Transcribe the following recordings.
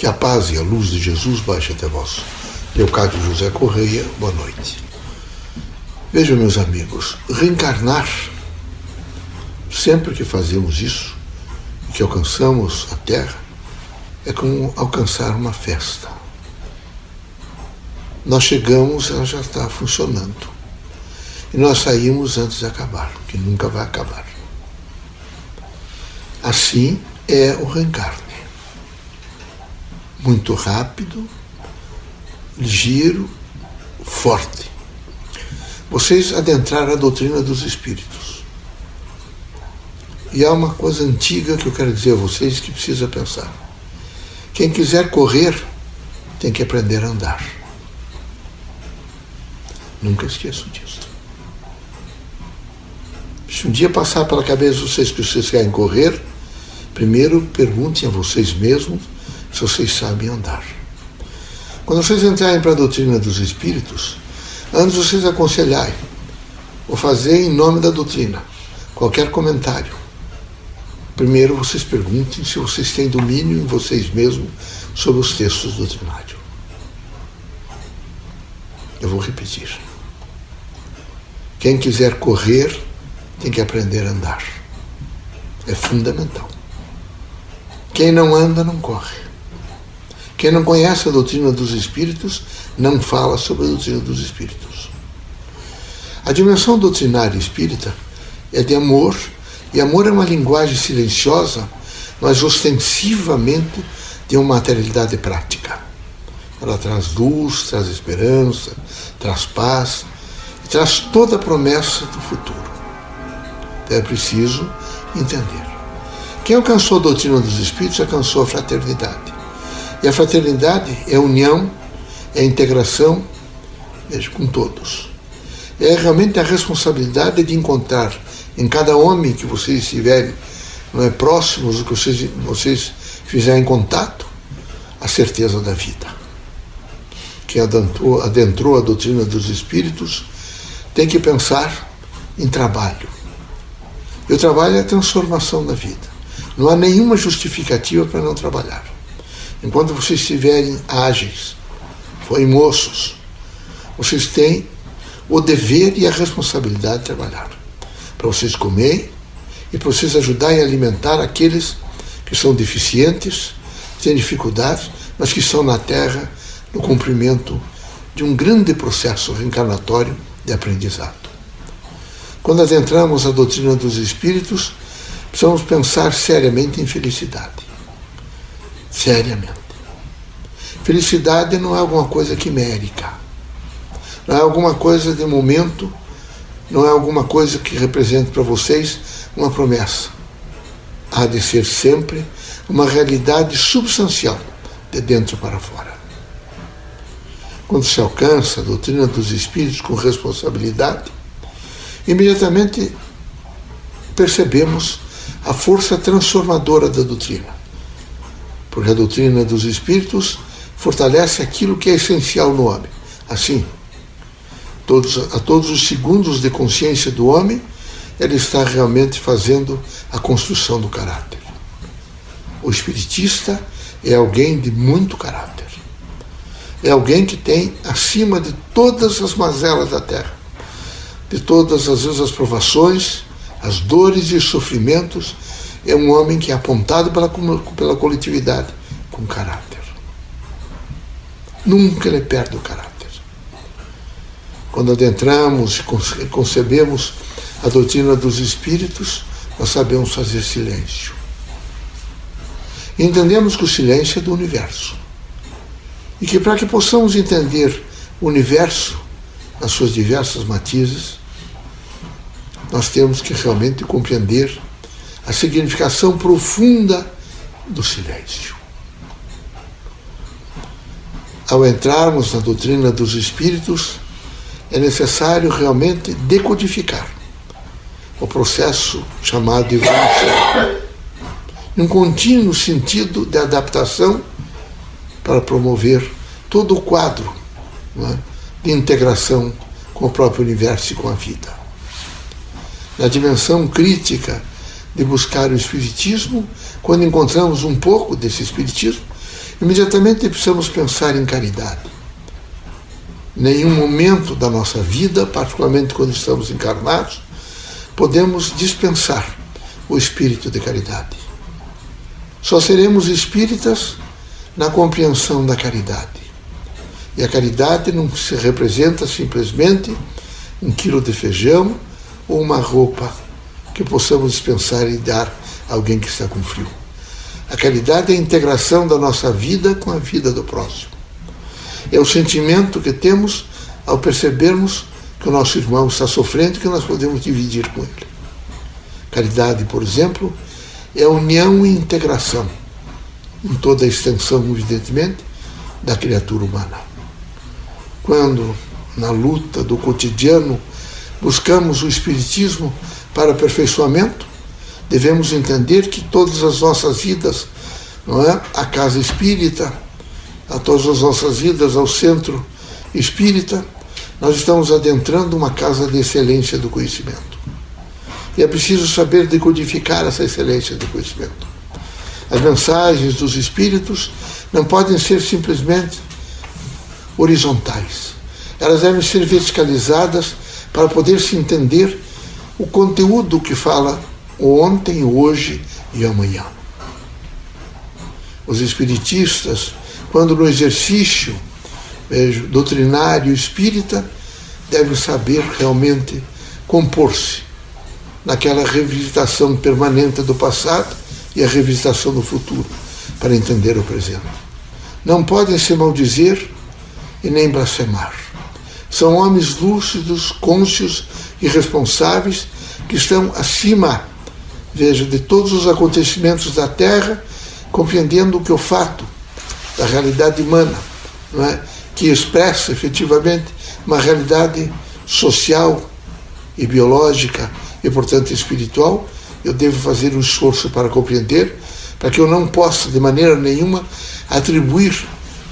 Que a paz e a luz de Jesus baixe até vós. Leocádio José Correia, boa noite. Vejam, meus amigos, reencarnar, sempre que fazemos isso, que alcançamos a Terra, é como alcançar uma festa. Nós chegamos, ela já está funcionando. E nós saímos antes de acabar, que nunca vai acabar. Assim é o reencarne muito rápido, ligeiro, forte. Vocês adentraram a doutrina dos espíritos. E há uma coisa antiga que eu quero dizer a vocês que precisa pensar. Quem quiser correr tem que aprender a andar. Nunca esqueçam disso. Se um dia passar pela cabeça de vocês que vocês querem correr, primeiro perguntem a vocês mesmos se vocês sabem andar. Quando vocês entrarem para a doutrina dos espíritos, antes vocês aconselharem ou fazer em nome da doutrina qualquer comentário. Primeiro vocês perguntem se vocês têm domínio em vocês mesmos sobre os textos doutrinários. Eu vou repetir. Quem quiser correr tem que aprender a andar. É fundamental. Quem não anda não corre. Quem não conhece a doutrina dos espíritos não fala sobre a doutrina dos espíritos. A dimensão doutrinária espírita é de amor, e amor é uma linguagem silenciosa, mas ostensivamente de uma materialidade prática. Ela traz luz, traz esperança, traz paz e traz toda a promessa do futuro. Então é preciso entender. Quem alcançou a doutrina dos espíritos alcançou a fraternidade. E a fraternidade é união, é integração veja, com todos. É realmente a responsabilidade de encontrar em cada homem que vocês estiverem não é, próximos, que vocês, vocês fizerem contato, a certeza da vida. Quem adentrou, adentrou a doutrina dos espíritos tem que pensar em trabalho. E o trabalho é a transformação da vida. Não há nenhuma justificativa para não trabalhar. Enquanto vocês estiverem ágeis, forem moços, vocês têm o dever e a responsabilidade de trabalhar. Para vocês comerem e para vocês ajudarem a alimentar aqueles que são deficientes, têm dificuldades, mas que estão na Terra no cumprimento de um grande processo reencarnatório de aprendizado. Quando adentramos a doutrina dos espíritos, precisamos pensar seriamente em felicidade seriamente. Felicidade não é alguma coisa quimérica, não é alguma coisa de momento, não é alguma coisa que represente para vocês uma promessa. Há de ser sempre uma realidade substancial, de dentro para fora. Quando se alcança a doutrina dos espíritos com responsabilidade, imediatamente percebemos a força transformadora da doutrina porque a doutrina dos espíritos fortalece aquilo que é essencial no homem. Assim, todos, a todos os segundos de consciência do homem, ele está realmente fazendo a construção do caráter. O espiritista é alguém de muito caráter. É alguém que tem acima de todas as mazelas da terra, de todas as vezes as provações, as dores e sofrimentos é um homem que é apontado pela, pela coletividade com caráter. Nunca ele perde o caráter. Quando adentramos e concebemos a doutrina dos espíritos, nós sabemos fazer silêncio. Entendemos que o silêncio é do universo. E que para que possamos entender o universo nas suas diversas matizes, nós temos que realmente compreender a significação profunda do silêncio. Ao entrarmos na doutrina dos espíritos, é necessário realmente decodificar o processo chamado evolução, num contínuo sentido de adaptação para promover todo o quadro é, de integração com o próprio universo e com a vida. Na dimensão crítica de buscar o Espiritismo, quando encontramos um pouco desse Espiritismo, imediatamente precisamos pensar em caridade. Nenhum momento da nossa vida, particularmente quando estamos encarnados, podemos dispensar o espírito de caridade. Só seremos espíritas na compreensão da caridade. E a caridade não se representa simplesmente um quilo de feijão ou uma roupa que possamos dispensar e dar a alguém que está com frio. A caridade é a integração da nossa vida com a vida do próximo. É o sentimento que temos ao percebermos que o nosso irmão está sofrendo e que nós podemos dividir com ele. Caridade, por exemplo, é união e integração, em toda a extensão, evidentemente, da criatura humana. Quando, na luta do cotidiano, buscamos o Espiritismo para aperfeiçoamento, devemos entender que todas as nossas vidas, não é? A casa espírita, a todas as nossas vidas ao centro espírita, nós estamos adentrando uma casa de excelência do conhecimento. E é preciso saber decodificar essa excelência do conhecimento. As mensagens dos espíritos não podem ser simplesmente horizontais. Elas devem ser verticalizadas para poder se entender o conteúdo que fala ontem, hoje e amanhã. Os espiritistas, quando no exercício vejo, doutrinário espírita, devem saber realmente compor-se naquela revisitação permanente do passado e a revisitação do futuro, para entender o presente. Não podem se maldizer e nem blasfemar. São homens lúcidos, cônscios e responsáveis que estão acima, veja, de todos os acontecimentos da Terra, compreendendo que o fato da realidade humana, é, que expressa efetivamente uma realidade social e biológica e, portanto, espiritual, eu devo fazer um esforço para compreender, para que eu não possa, de maneira nenhuma, atribuir,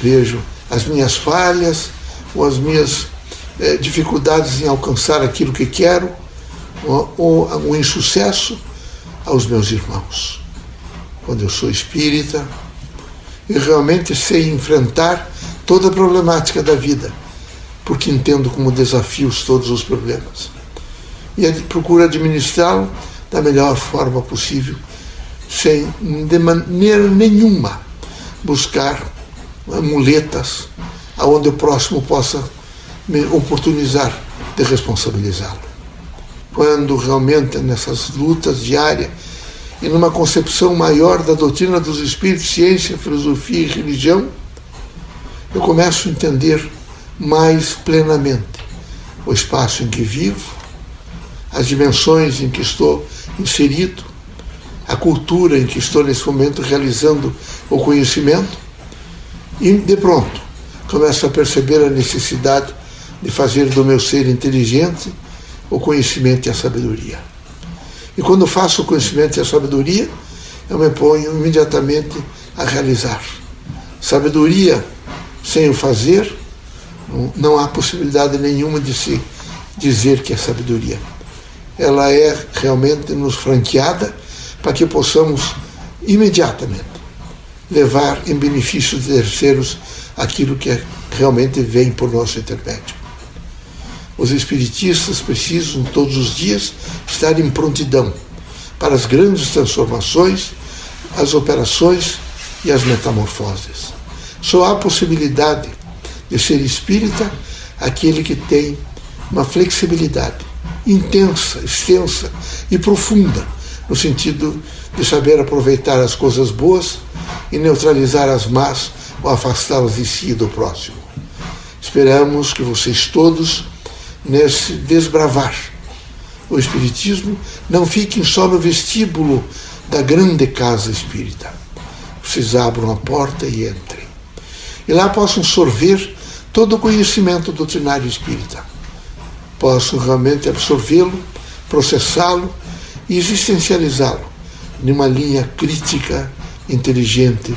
vejo, as minhas falhas ou as minhas eh, dificuldades em alcançar aquilo que quero ou, ou o insucesso aos meus irmãos. Quando eu sou espírita, eu realmente sei enfrentar toda a problemática da vida, porque entendo como desafios todos os problemas e procura administrá-lo da melhor forma possível, sem de maneira nenhuma buscar muletas aonde o próximo possa me oportunizar de responsabilizá-lo. Quando realmente nessas lutas diárias e numa concepção maior da doutrina dos espíritos, ciência, filosofia e religião, eu começo a entender mais plenamente o espaço em que vivo, as dimensões em que estou inserido, a cultura em que estou nesse momento realizando o conhecimento, e de pronto começo a perceber a necessidade de fazer do meu ser inteligente o conhecimento e a sabedoria. E quando faço o conhecimento e a sabedoria, eu me ponho imediatamente a realizar. Sabedoria sem o fazer, não há possibilidade nenhuma de se dizer que é sabedoria ela é realmente nos franqueada para que possamos imediatamente levar em benefício de terceiros aquilo que realmente vem por nosso intermédio. Os espiritistas precisam todos os dias estar em prontidão para as grandes transformações, as operações e as metamorfoses. Só há possibilidade de ser espírita aquele que tem uma flexibilidade intensa, extensa e profunda, no sentido de saber aproveitar as coisas boas e neutralizar as más ou afastá-las de si e do próximo. Esperamos que vocês todos, nesse desbravar o Espiritismo, não fiquem só no vestíbulo da grande casa espírita. Vocês abram a porta e entrem. E lá possam sorver todo o conhecimento doutrinário espírita posso realmente absorvê-lo, processá-lo e existencializá-lo numa linha crítica, inteligente,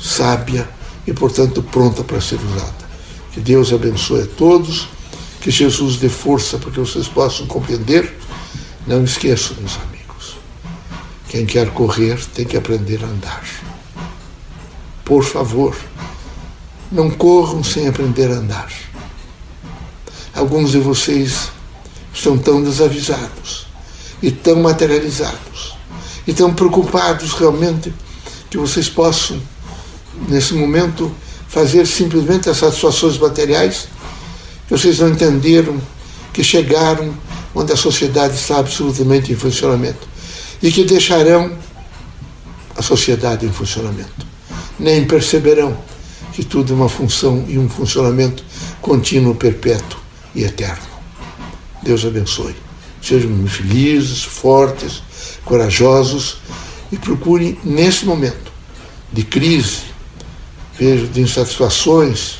sábia e, portanto, pronta para ser usada. Que Deus abençoe a todos, que Jesus dê força para que vocês possam compreender. Não esqueçam, meus amigos, quem quer correr tem que aprender a andar. por favor, não corram sem aprender a andar. Alguns de vocês estão tão desavisados e tão materializados e tão preocupados realmente que vocês possam, nesse momento, fazer simplesmente as satisfações materiais, vocês não entenderam que chegaram onde a sociedade está absolutamente em funcionamento e que deixarão a sociedade em funcionamento. Nem perceberão que tudo é uma função e um funcionamento contínuo, perpétuo e eterno. Deus abençoe. Sejam felizes, fortes, corajosos e procurem, nesse momento de crise, vejo de insatisfações,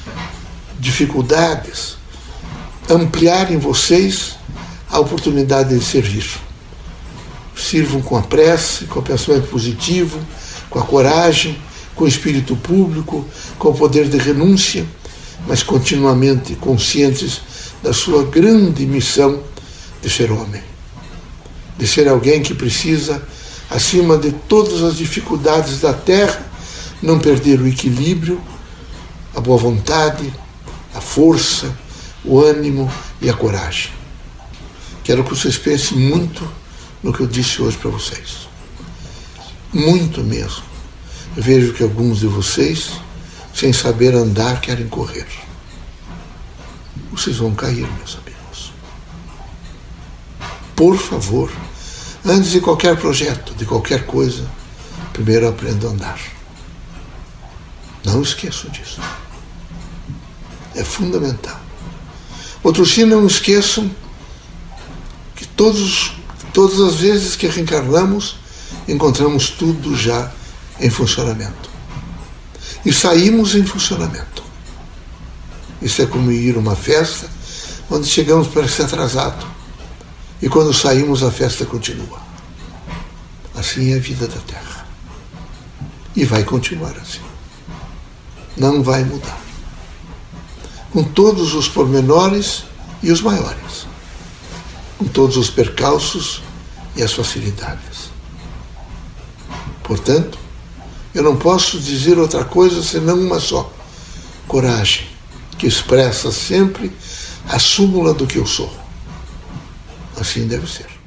dificuldades, ampliar em vocês a oportunidade de servir. Sirvam com a prece, com o pensamento positivo, com a coragem, com o espírito público, com o poder de renúncia, mas continuamente conscientes da sua grande missão de ser homem, de ser alguém que precisa, acima de todas as dificuldades da terra, não perder o equilíbrio, a boa vontade, a força, o ânimo e a coragem. Quero que vocês pensem muito no que eu disse hoje para vocês. Muito mesmo. Eu vejo que alguns de vocês, sem saber andar, querem correr. Vocês vão cair, meus amigos. Por favor, antes de qualquer projeto, de qualquer coisa, primeiro aprenda a andar. Não esqueçam disso. É fundamental. Outros sim, não esqueçam que todos, todas as vezes que reencarnamos, encontramos tudo já em funcionamento. E saímos em funcionamento. Isso é como ir a uma festa onde chegamos para ser atrasado. E quando saímos, a festa continua. Assim é a vida da Terra. E vai continuar assim. Não vai mudar. Com todos os pormenores e os maiores. Com todos os percalços e as facilidades. Portanto, eu não posso dizer outra coisa senão uma só: coragem, que expressa sempre a súmula do que eu sou. Assim deve ser.